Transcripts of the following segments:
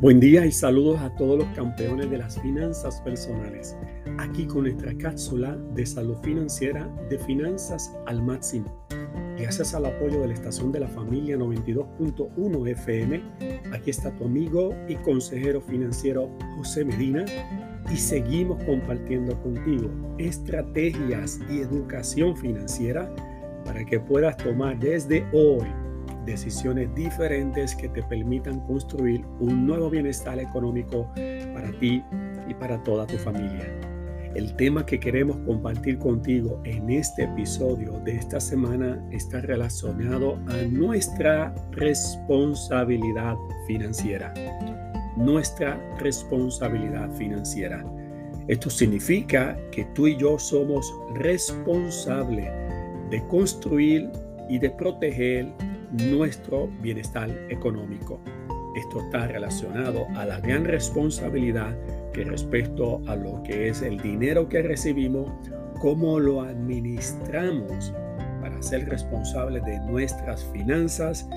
Buen día y saludos a todos los campeones de las finanzas personales. Aquí con nuestra cápsula de salud financiera de finanzas al máximo. Gracias al apoyo de la estación de la familia 92.1 FM, aquí está tu amigo y consejero financiero José Medina y seguimos compartiendo contigo estrategias y educación financiera para que puedas tomar desde hoy decisiones diferentes que te permitan construir un nuevo bienestar económico para ti y para toda tu familia. El tema que queremos compartir contigo en este episodio de esta semana está relacionado a nuestra responsabilidad financiera. Nuestra responsabilidad financiera. Esto significa que tú y yo somos responsables de construir y de proteger nuestro bienestar económico. Esto está relacionado a la gran responsabilidad que respecto a lo que es el dinero que recibimos, cómo lo administramos para ser responsables de nuestras finanzas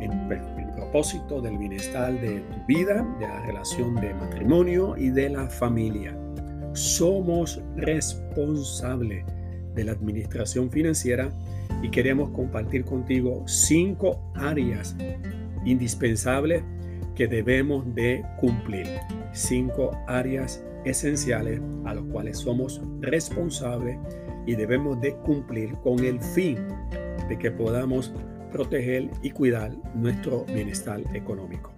en, en propósito del bienestar de tu vida, de la relación de matrimonio y de la familia. Somos responsables de la administración financiera y queremos compartir contigo cinco áreas indispensables que debemos de cumplir. Cinco áreas esenciales a las cuales somos responsables y debemos de cumplir con el fin de que podamos proteger y cuidar nuestro bienestar económico.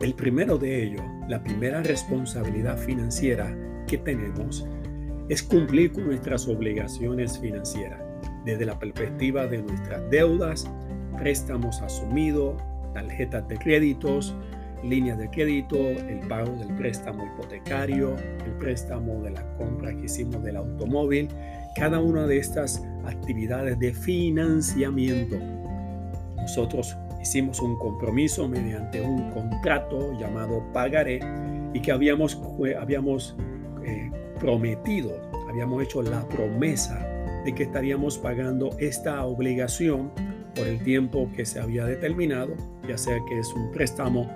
El primero de ellos, la primera responsabilidad financiera que tenemos es cumplir con nuestras obligaciones financieras desde la perspectiva de nuestras deudas, préstamos asumidos, tarjetas de créditos, líneas de crédito, el pago del préstamo hipotecario, el préstamo de la compra que hicimos del automóvil, cada una de estas actividades de financiamiento. Nosotros hicimos un compromiso mediante un contrato llamado pagaré y que habíamos, habíamos eh, prometido, habíamos hecho la promesa de que estaríamos pagando esta obligación por el tiempo que se había determinado, ya sea que es un préstamo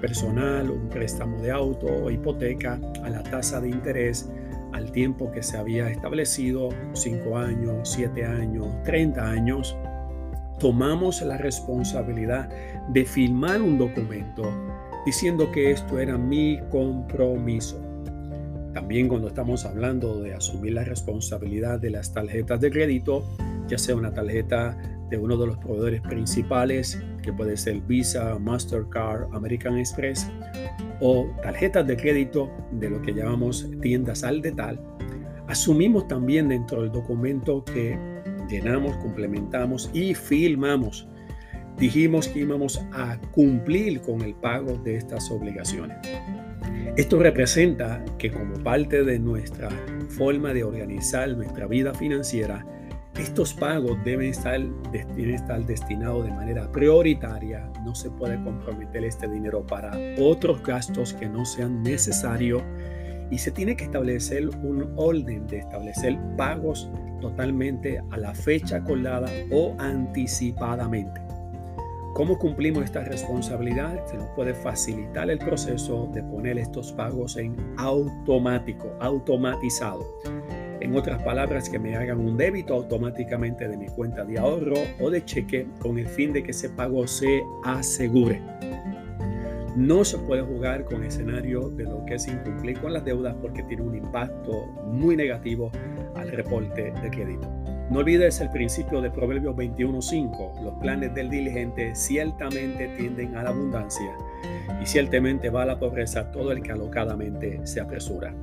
personal, un préstamo de auto hipoteca, a la tasa de interés, al tiempo que se había establecido, 5 años, 7 años, 30 años, tomamos la responsabilidad de firmar un documento diciendo que esto era mi compromiso. También cuando estamos hablando de asumir la responsabilidad de las tarjetas de crédito, ya sea una tarjeta de uno de los proveedores principales, que puede ser Visa, Mastercard, American Express, o tarjetas de crédito de lo que llamamos tiendas al detal, asumimos también dentro del documento que llenamos, complementamos y firmamos. Dijimos que íbamos a cumplir con el pago de estas obligaciones. Esto representa que como parte de nuestra forma de organizar nuestra vida financiera, estos pagos deben estar, destinados de manera prioritaria. No se puede comprometer este dinero para otros gastos que no sean necesarios y se tiene que establecer un orden de establecer pagos totalmente a la fecha acordada o anticipadamente. ¿Cómo cumplimos esta responsabilidad? Se nos puede facilitar el proceso de poner estos pagos en automático, automatizado. En otras palabras, que me hagan un débito automáticamente de mi cuenta de ahorro o de cheque con el fin de que ese pago se asegure. No se puede jugar con el escenario de lo que es incumplir con las deudas porque tiene un impacto muy negativo al reporte de crédito. No olvides el principio de Proverbios 21.5. Los planes del diligente ciertamente tienden a la abundancia y ciertamente va a la pobreza todo el que alocadamente se apresura.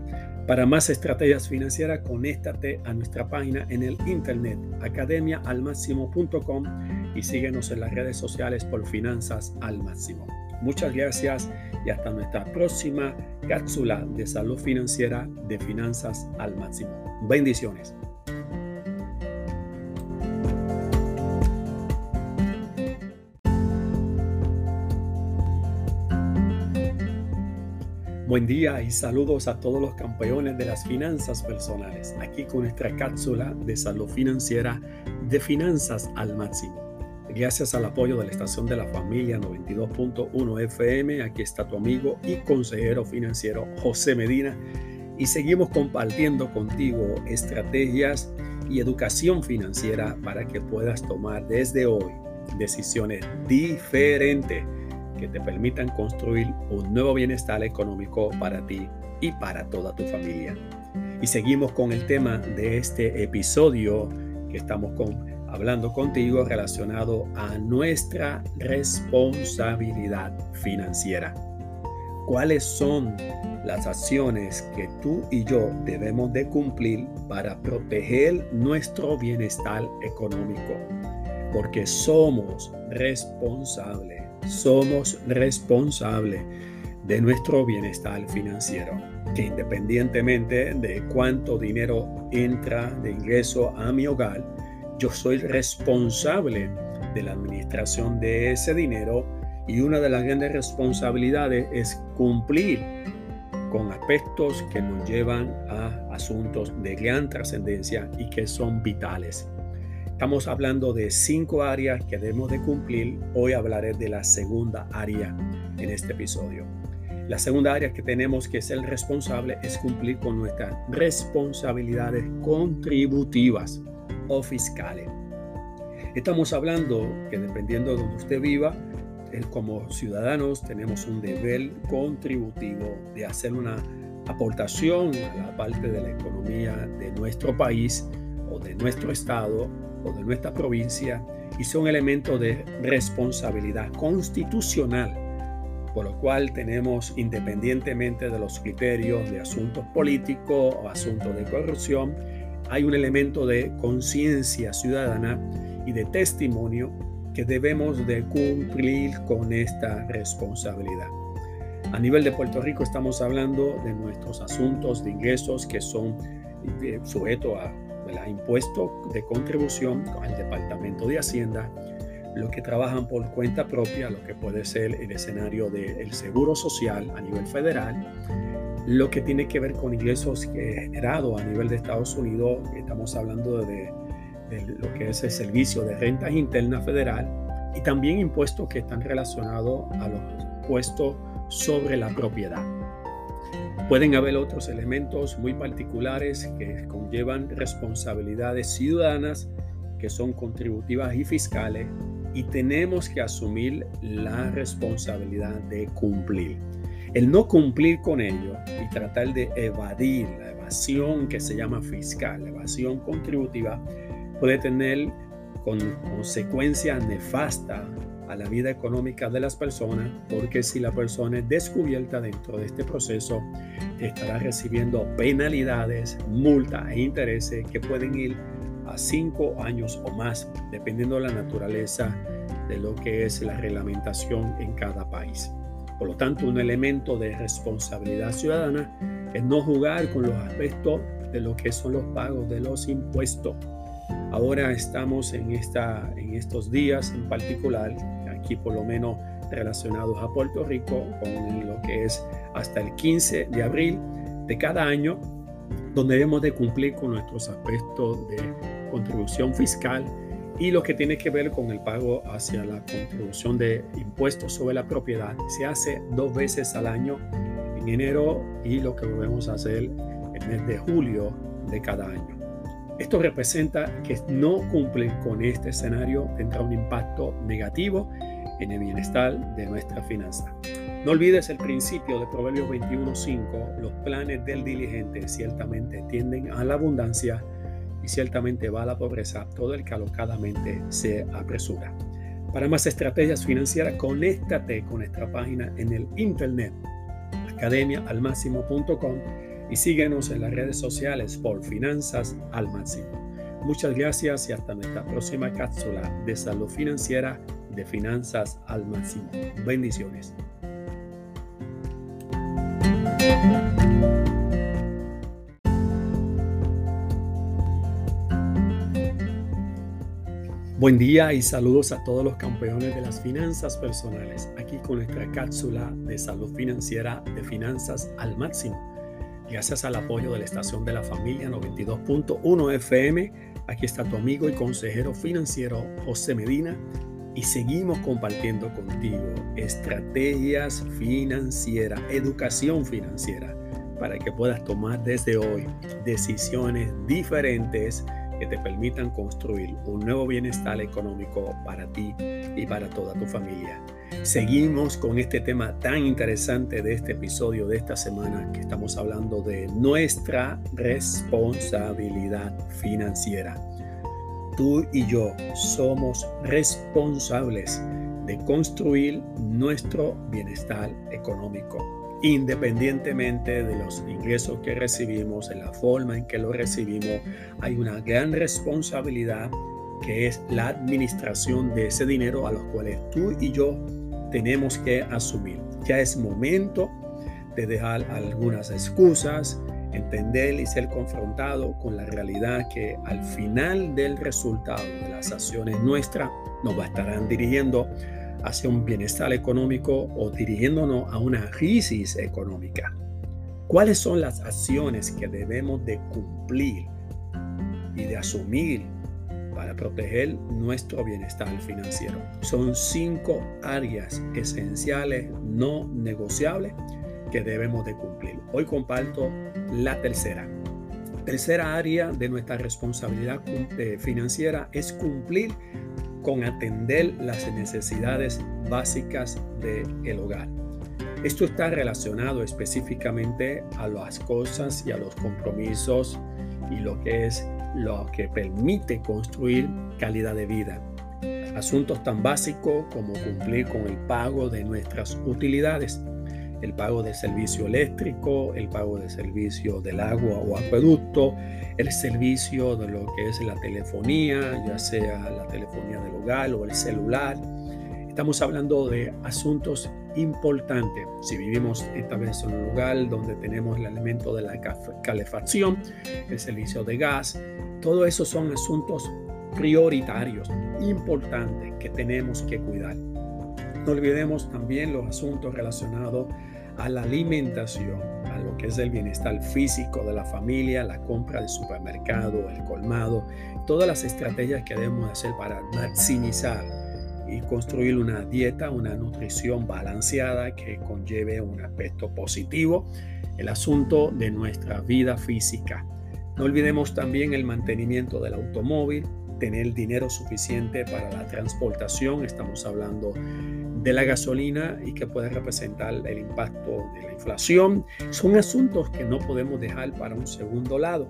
Para más estrategias financieras, conéctate a nuestra página en el internet academiaalmáximo.com y síguenos en las redes sociales por Finanzas al Máximo. Muchas gracias y hasta nuestra próxima cápsula de salud financiera de Finanzas al Máximo. Bendiciones. Buen día y saludos a todos los campeones de las finanzas personales, aquí con nuestra cápsula de salud financiera de finanzas al máximo. Gracias al apoyo de la estación de la familia 92.1 FM, aquí está tu amigo y consejero financiero José Medina. Y seguimos compartiendo contigo estrategias y educación financiera para que puedas tomar desde hoy decisiones diferentes que te permitan construir un nuevo bienestar económico para ti y para toda tu familia. Y seguimos con el tema de este episodio que estamos hablando contigo relacionado a nuestra responsabilidad financiera. ¿Cuáles son las acciones que tú y yo debemos de cumplir para proteger nuestro bienestar económico? Porque somos responsables, somos responsables de nuestro bienestar financiero, que independientemente de cuánto dinero entra de ingreso a mi hogar, yo soy responsable de la administración de ese dinero y una de las grandes responsabilidades es cumplir con aspectos que nos llevan a asuntos de gran trascendencia y que son vitales. Estamos hablando de cinco áreas que debemos de cumplir. Hoy hablaré de la segunda área en este episodio. La segunda área que tenemos que ser responsable es cumplir con nuestras responsabilidades contributivas o fiscales. Estamos hablando que dependiendo de donde usted viva, eh, como ciudadanos tenemos un deber contributivo de hacer una aportación a la parte de la economía de nuestro país o de nuestro estado o de nuestra provincia y son elementos de responsabilidad constitucional, por lo cual tenemos, independientemente de los criterios de asuntos políticos o asuntos de corrupción, hay un elemento de conciencia ciudadana y de testimonio que debemos de cumplir con esta responsabilidad. A nivel de Puerto Rico estamos hablando de nuestros asuntos de ingresos que son eh, sujetos a impuestos de contribución con el Departamento de Hacienda, los que trabajan por cuenta propia, lo que puede ser el escenario del seguro social a nivel federal, lo que tiene que ver con ingresos generados a nivel de Estados Unidos, estamos hablando de, lo que es el servicio de rentas internas federal y también impuestos que están relacionados a los impuestos sobre la propiedad. Pueden haber otros elementos muy particulares que conllevan responsabilidades ciudadanas que son contributivas y fiscales y tenemos que asumir la responsabilidad de cumplir. El no cumplir con ello y tratar de evadir la evasión que se llama fiscal, evasión contributiva, puede tener con consecuencias nefastas a la vida económica de las personas, porque si la persona es descubierta dentro de este proceso, estará recibiendo penalidades, multas e intereses que pueden ir a cinco años o más, dependiendo de la naturaleza de lo que es la reglamentación en cada país. Por lo tanto, un elemento de responsabilidad ciudadana es no jugar con los aspectos de lo que son los pagos de los impuestos. Ahora estamos en, esta, en estos días en particular, aquí por lo menos relacionados a Puerto Rico, con lo que es hasta el 15 de abril de cada año, donde debemos de cumplir con nuestros aspectos de contribución fiscal y lo que tiene que ver con el pago hacia la contribución de impuestos sobre la propiedad se hace dos veces al año en enero y lo que volvemos a hacer el mes de julio de cada año. Esto representa que no cumplir con este escenario tendrá un impacto negativo en el bienestar de nuestra finanza. No olvides el principio de Proverbios 21.5, los planes del diligente ciertamente tienden a la abundancia y ciertamente va a la pobreza todo el que alocadamente se apresura. Para más estrategias financieras, conéctate con nuestra página en el internet academiaalmáximo.com y síguenos en las redes sociales por Finanzas al Máximo. Muchas gracias y hasta nuestra próxima cápsula de salud financiera de Finanzas al Máximo. Bendiciones. Buen día y saludos a todos los campeones de las finanzas personales, aquí con nuestra cápsula de salud financiera de finanzas al máximo. Gracias al apoyo de la estación de la familia 92.1 FM, aquí está tu amigo y consejero financiero José Medina y seguimos compartiendo contigo estrategias financieras, educación financiera, para que puedas tomar desde hoy decisiones diferentes que te permitan construir un nuevo bienestar económico para ti y para toda tu familia. Seguimos con este tema tan interesante de este episodio de esta semana que estamos hablando de nuestra responsabilidad financiera. Tú y yo somos responsables de construir nuestro bienestar económico independientemente de los ingresos que recibimos, en la forma en que lo recibimos, hay una gran responsabilidad que es la administración de ese dinero a los cuales tú y yo tenemos que asumir. Ya es momento de dejar algunas excusas, entender y ser confrontado con la realidad que al final del resultado de las acciones nuestras nos estarán dirigiendo hacia un bienestar económico o dirigiéndonos a una crisis económica. ¿Cuáles son las acciones que debemos de cumplir y de asumir para proteger nuestro bienestar financiero? Son cinco áreas esenciales no negociables que debemos de cumplir. Hoy comparto la tercera. Tercera área de nuestra responsabilidad eh, financiera es cumplir con atender las necesidades básicas del hogar. Esto está relacionado específicamente a las cosas y a los compromisos y lo que es lo que permite construir calidad de vida. Asuntos tan básicos como cumplir con el pago de nuestras utilidades, el pago del servicio eléctrico, el pago del servicio del agua o acueducto, el servicio de lo que es la telefonía, ya sea la telefonía del hogar o el celular. Estamos hablando de asuntos importantes. Si vivimos esta vez en un lugar donde tenemos el elemento de la calefacción, el servicio de gas, todo eso son asuntos prioritarios, importantes que tenemos que cuidar. No olvidemos también los asuntos relacionados a la alimentación, a lo que es el bienestar físico de la familia, la compra del supermercado, el colmado, todas las estrategias que debemos hacer para maximizar y construir una dieta, una nutrición balanceada que conlleve un aspecto positivo, el asunto de nuestra vida física. No olvidemos también el mantenimiento del automóvil, tener dinero suficiente para la transportación, estamos hablando de la gasolina y que puede representar el impacto de la inflación. Son asuntos que no podemos dejar para un segundo lado.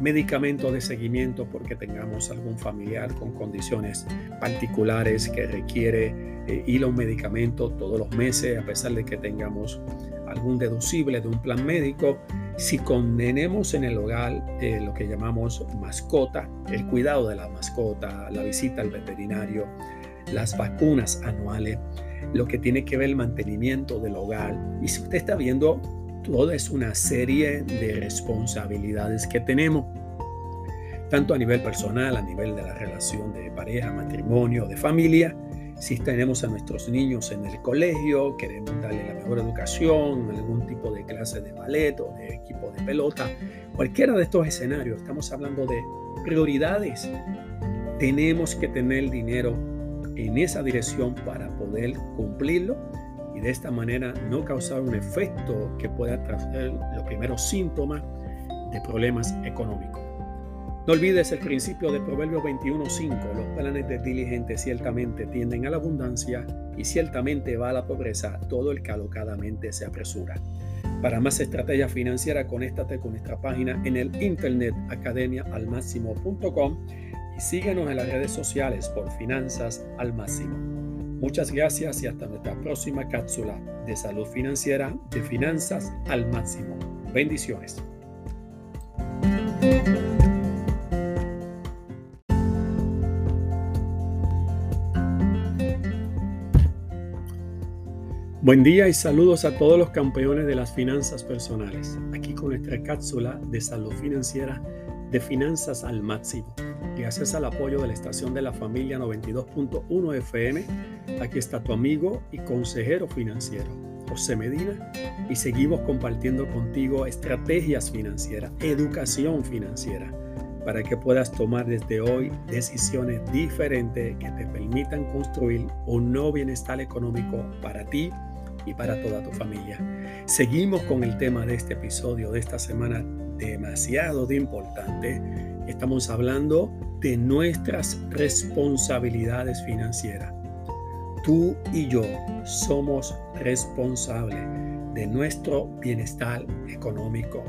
Medicamentos de seguimiento porque tengamos algún familiar con condiciones particulares que requiere eh, ir a un medicamento todos los meses a pesar de que tengamos algún deducible de un plan médico. Si condenemos en el hogar eh, lo que llamamos mascota, el cuidado de la mascota, la visita al veterinario, las vacunas anuales, lo que tiene que ver el mantenimiento del hogar. Y si usted está viendo, toda es una serie de responsabilidades que tenemos, tanto a nivel personal, a nivel de la relación de pareja, matrimonio, de familia. Si tenemos a nuestros niños en el colegio, queremos darle la mejor educación, algún tipo de clase de ballet o de equipo de pelota, cualquiera de estos escenarios, estamos hablando de prioridades. Tenemos que tener dinero en esa dirección para poder cumplirlo y de esta manera no causar un efecto que pueda traer los primeros síntomas de problemas económicos. No olvides el principio de Proverbios 21.5. Los planes de diligente ciertamente tienden a la abundancia y ciertamente va a la pobreza todo el que alocadamente se apresura. Para más estrategia financiera, conéctate con nuestra página en el internet academiaalmáximo.com y síguenos en las redes sociales por Finanzas al Máximo. Muchas gracias y hasta nuestra próxima cápsula de salud financiera de Finanzas al Máximo. Bendiciones. Buen día y saludos a todos los campeones de las finanzas personales. Aquí con nuestra cápsula de salud financiera de Finanzas al Máximo. Gracias al apoyo de la estación de la familia 92.1 FM, aquí está tu amigo y consejero financiero, José Medina, y seguimos compartiendo contigo estrategias financieras, educación financiera, para que puedas tomar desde hoy decisiones diferentes que te permitan construir un nuevo bienestar económico para ti y para toda tu familia. Seguimos con el tema de este episodio de esta semana demasiado de importante. Estamos hablando de nuestras responsabilidades financieras. Tú y yo somos responsables de nuestro bienestar económico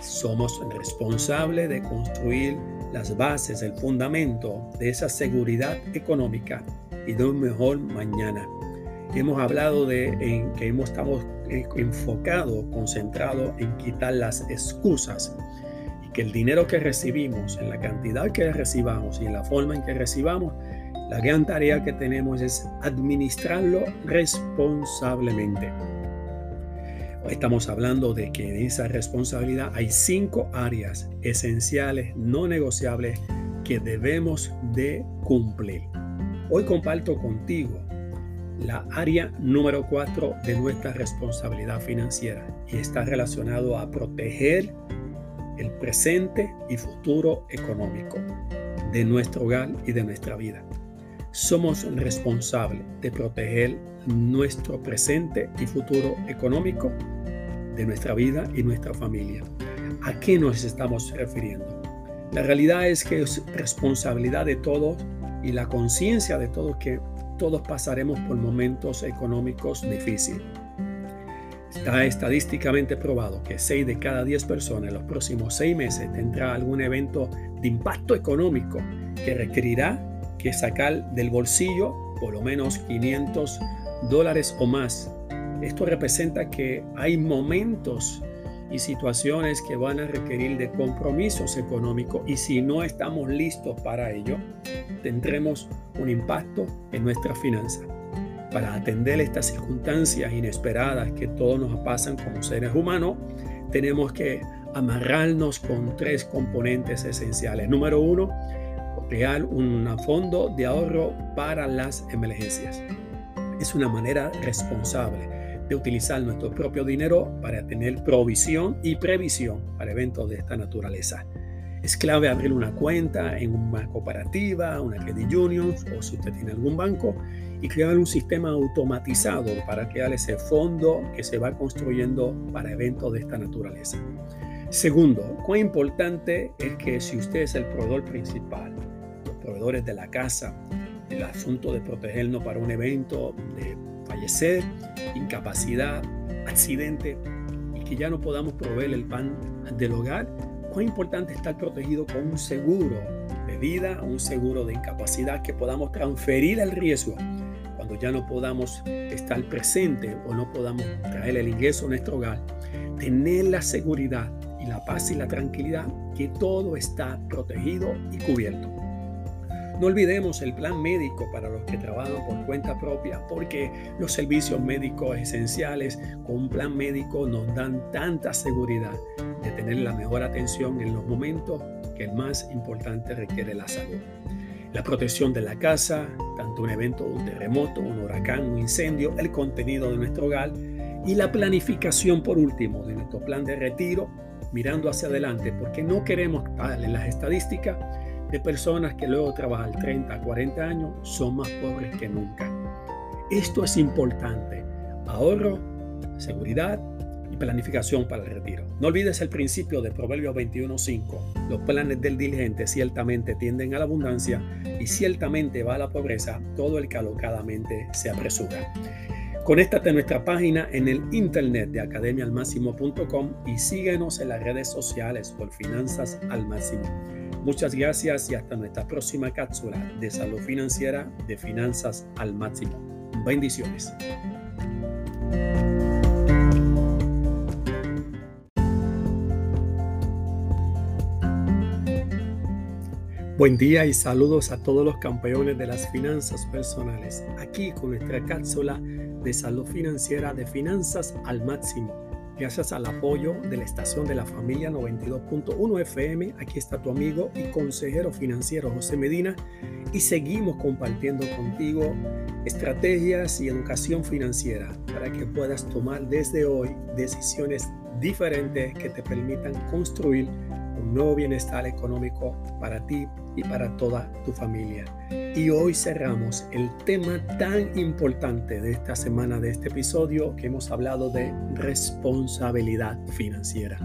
somos responsables de construir las bases, el fundamento de esa seguridad económica y de un mejor mañana. Hemos hablado de en que hemos estamos eh, enfocados, concentrados en quitar las excusas que el dinero que recibimos, en la cantidad que recibamos y en la forma en que recibamos, la gran tarea que tenemos es administrarlo responsablemente. Estamos hablando de que en esa responsabilidad hay cinco áreas esenciales, no negociables, que debemos de cumplir. Hoy comparto contigo la área número cuatro de nuestra responsabilidad financiera y está relacionado a proteger el presente y futuro económico de nuestro hogar y de nuestra vida. Somos responsables de proteger nuestro presente y futuro económico de nuestra vida y nuestra familia. ¿A qué nos estamos refiriendo? La realidad es que es responsabilidad de todos y la conciencia de todos que todos pasaremos por momentos económicos difíciles. Está estadísticamente probado que 6 de cada 10 personas en los próximos 6 meses tendrá algún evento de impacto económico que requerirá que sacar del bolsillo por lo menos 500 dólares o más. Esto representa que hay momentos y situaciones que van a requerir de compromisos económicos y si no estamos listos para ello, tendremos un impacto en nuestra finanza. Para atender estas circunstancias inesperadas que todos nos pasan como seres humanos, tenemos que amarrarnos con tres componentes esenciales. Número uno, crear un fondo de ahorro para las emergencias. Es una manera responsable de utilizar nuestro propio dinero para tener provisión y previsión para eventos de esta naturaleza. Es clave abrir una cuenta en una cooperativa, una credit union o si usted tiene algún banco y crear un sistema automatizado para crear ese fondo que se va construyendo para eventos de esta naturaleza. Segundo, cuán importante es que si usted es el proveedor principal, los proveedores de la casa, el asunto de protegernos para un evento de fallecer, incapacidad, accidente y que ya no podamos proveer el pan del hogar, cuán importante estar protegido con un seguro de vida, un seguro de incapacidad que podamos transferir el riesgo cuando ya no podamos estar presente o no podamos traer el ingreso a nuestro hogar, tener la seguridad y la paz y la tranquilidad que todo está protegido y cubierto. No olvidemos el plan médico para los que trabajan por cuenta propia, porque los servicios médicos esenciales con un plan médico nos dan tanta seguridad de tener la mejor atención en los momentos que el más importante requiere la salud. La protección de la casa, tanto un evento, un terremoto, un huracán, un incendio, el contenido de nuestro hogar y la planificación por último de nuestro plan de retiro mirando hacia adelante porque no queremos darle las estadísticas de personas que luego trabajan 30, 40 años son más pobres que nunca. Esto es importante. Ahorro, seguridad planificación para el retiro. No olvides el principio de Proverbios 21.5. Los planes del diligente ciertamente tienden a la abundancia y ciertamente va a la pobreza todo el que alocadamente se apresura. Conéctate a nuestra página en el internet de academialmáximo.com y síguenos en las redes sociales por Finanzas al Máximo. Muchas gracias y hasta nuestra próxima cápsula de salud financiera de finanzas al máximo. Bendiciones. Buen día y saludos a todos los campeones de las finanzas personales, aquí con nuestra cápsula de salud financiera de finanzas al máximo. Gracias al apoyo de la estación de la familia 92.1 FM, aquí está tu amigo y consejero financiero José Medina y seguimos compartiendo contigo estrategias y educación financiera para que puedas tomar desde hoy decisiones diferentes que te permitan construir un nuevo bienestar económico para ti y para toda tu familia. Y hoy cerramos el tema tan importante de esta semana, de este episodio, que hemos hablado de responsabilidad financiera.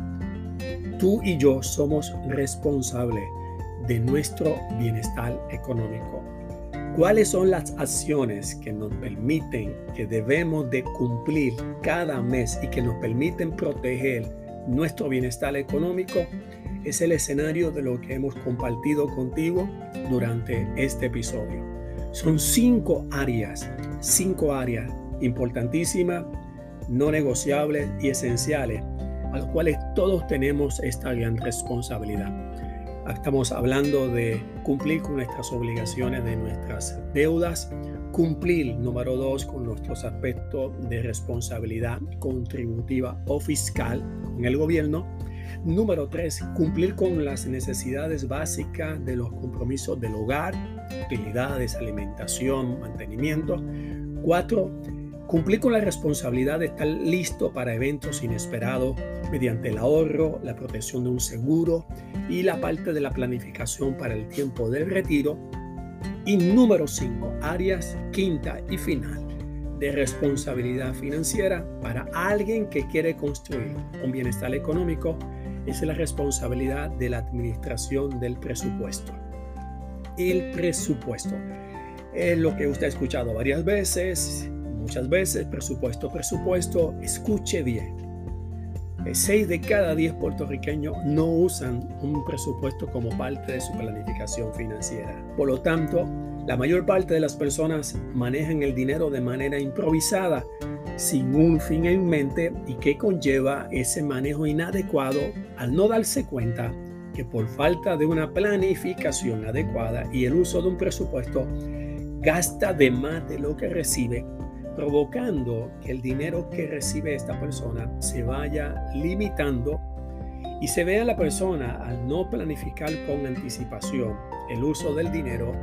Tú y yo somos responsables de nuestro bienestar económico. ¿Cuáles son las acciones que nos permiten, que debemos de cumplir cada mes y que nos permiten proteger nuestro bienestar económico? Es el escenario de lo que hemos compartido contigo durante este episodio. Son cinco áreas, cinco áreas importantísimas, no negociables y esenciales, a las cuales todos tenemos esta gran responsabilidad. Estamos hablando de cumplir con nuestras obligaciones de nuestras deudas, cumplir, número dos, con nuestros aspectos de responsabilidad contributiva o fiscal con el gobierno. Número tres, cumplir con las necesidades básicas de los compromisos del hogar, utilidades, alimentación, mantenimiento. Cuatro, Cumplir con la responsabilidad de estar listo para eventos inesperados mediante el ahorro, la protección de un seguro y la parte de la planificación para el tiempo del retiro. Y número 5, áreas quinta y final de responsabilidad financiera para alguien que quiere construir un bienestar económico es la responsabilidad de la administración del presupuesto. El presupuesto es lo que usted ha escuchado varias veces, Muchas veces, presupuesto, presupuesto, escuche bien. Seis de cada diez puertorriqueños no usan un presupuesto como parte de su planificación financiera. Por lo tanto, la mayor parte de las personas manejan el dinero de manera improvisada, sin un fin en mente y que conlleva ese manejo inadecuado al no darse cuenta que por falta de una planificación adecuada y el uso de un presupuesto, gasta de más de lo que recibe provocando que el dinero que recibe esta persona se vaya limitando y se vea la persona al no planificar con anticipación el uso del dinero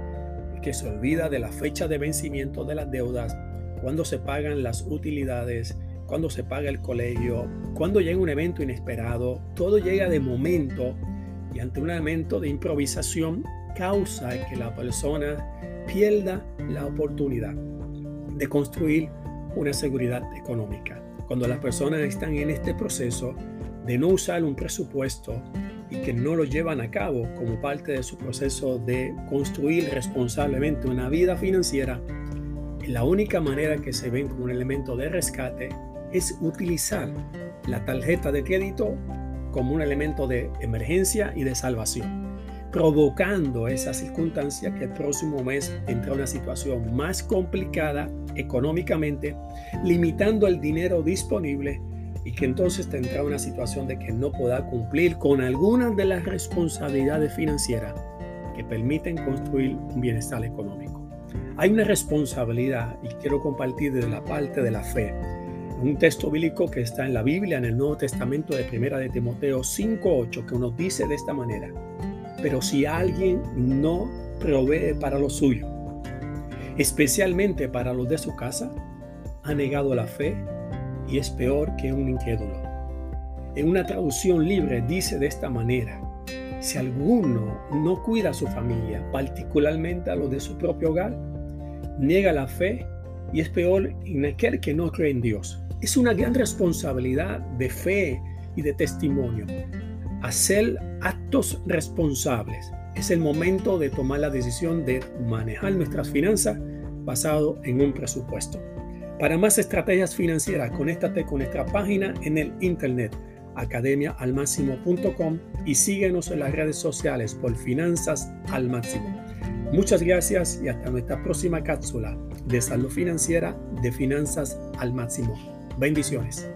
que se olvida de la fecha de vencimiento de las deudas, cuando se pagan las utilidades, cuando se paga el colegio, cuando llega un evento inesperado, todo llega de momento y ante un elemento de improvisación causa que la persona pierda la oportunidad de construir una seguridad económica. Cuando las personas están en este proceso de no usar un presupuesto y que no lo llevan a cabo como parte de su proceso de construir responsablemente una vida financiera, la única manera que se ven como un elemento de rescate es utilizar la tarjeta de crédito como un elemento de emergencia y de salvación provocando esa circunstancia que el próximo mes entra una situación más complicada económicamente, limitando el dinero disponible y que entonces tendrá una situación de que no pueda cumplir con algunas de las responsabilidades financieras que permiten construir un bienestar económico. Hay una responsabilidad y quiero compartir desde la parte de la fe. Un texto bíblico que está en la Biblia, en el Nuevo Testamento de Primera de Timoteo 5.8, que nos dice de esta manera, pero si alguien no provee para lo suyo, especialmente para los de su casa, ha negado la fe y es peor que un incrédulo. En una traducción libre dice de esta manera, si alguno no cuida a su familia, particularmente a los de su propio hogar, niega la fe y es peor en aquel que no cree en Dios. Es una gran responsabilidad de fe y de testimonio hacer actos responsables. Es el momento de tomar la decisión de manejar nuestras finanzas basado en un presupuesto. Para más estrategias financieras, conéctate con nuestra página en el internet academiaalmáximo.com y síguenos en las redes sociales por Finanzas al Máximo. Muchas gracias y hasta nuestra próxima cápsula de salud financiera de Finanzas al Máximo. Bendiciones.